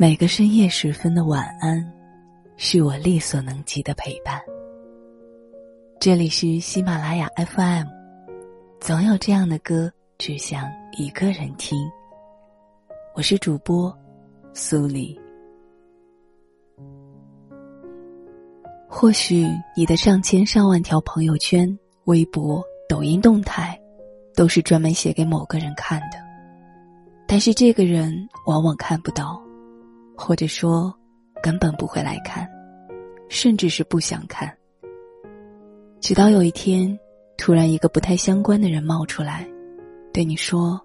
每个深夜时分的晚安，是我力所能及的陪伴。这里是喜马拉雅 FM，总有这样的歌，只想一个人听。我是主播苏黎。或许你的上千上万条朋友圈、微博、抖音动态，都是专门写给某个人看的，但是这个人往往看不到。或者说，根本不会来看，甚至是不想看。直到有一天，突然一个不太相关的人冒出来，对你说：“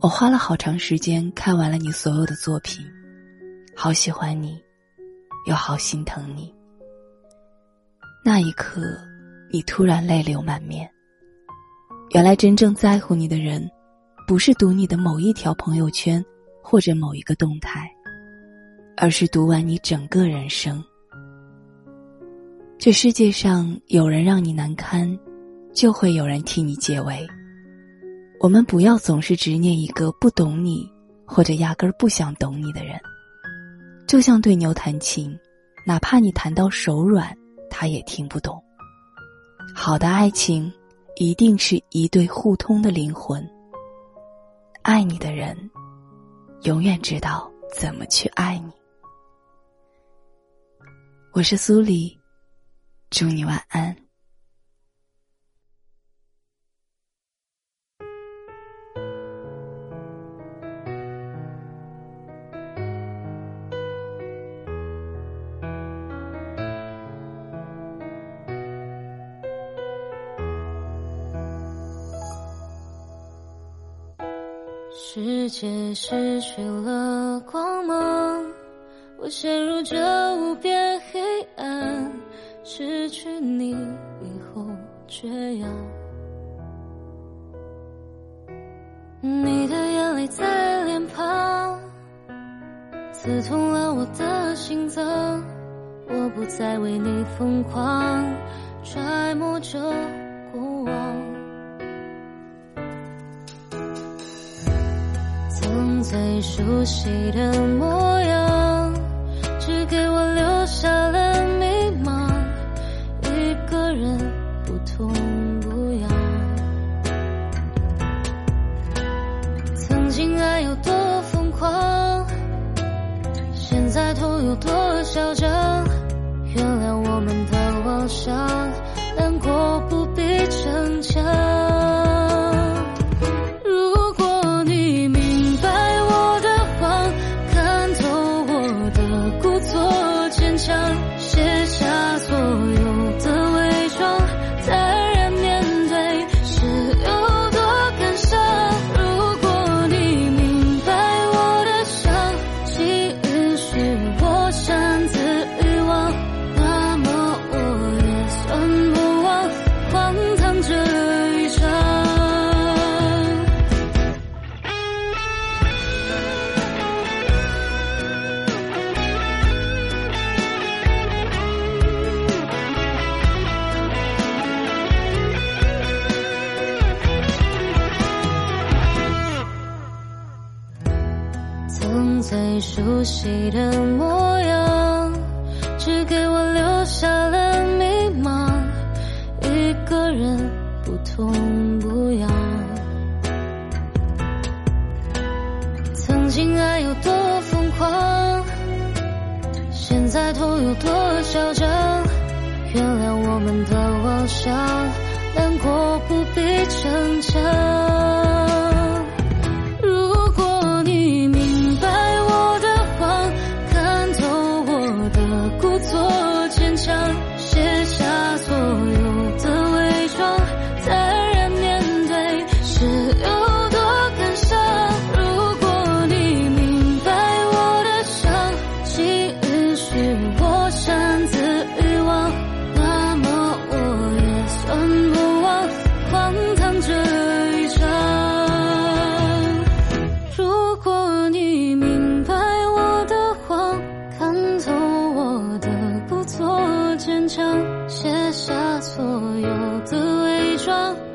我花了好长时间看完了你所有的作品，好喜欢你，又好心疼你。”那一刻，你突然泪流满面。原来真正在乎你的人，不是读你的某一条朋友圈，或者某一个动态。而是读完你整个人生。这世界上有人让你难堪，就会有人替你解围。我们不要总是执念一个不懂你，或者压根儿不想懂你的人。就像对牛弹琴，哪怕你弹到手软，他也听不懂。好的爱情，一定是一对互通的灵魂。爱你的人，永远知道怎么去爱你。我是苏黎，祝你晚安。世界失去了光芒。我陷入这无边黑暗，失去你以后缺氧。你的眼泪在脸庞，刺痛了我的心脏。我不再为你疯狂，揣摩着过往。曾最熟悉的模样。曾经爱有多疯狂，现在痛有多嚣张。原谅我们的妄想，熟悉的模样，只给我留下了迷茫。一个人不痛不痒。曾经爱有多疯狂，现在痛有多嚣张。原谅我们的妄想，难过不必逞强。卸下所有的伪装。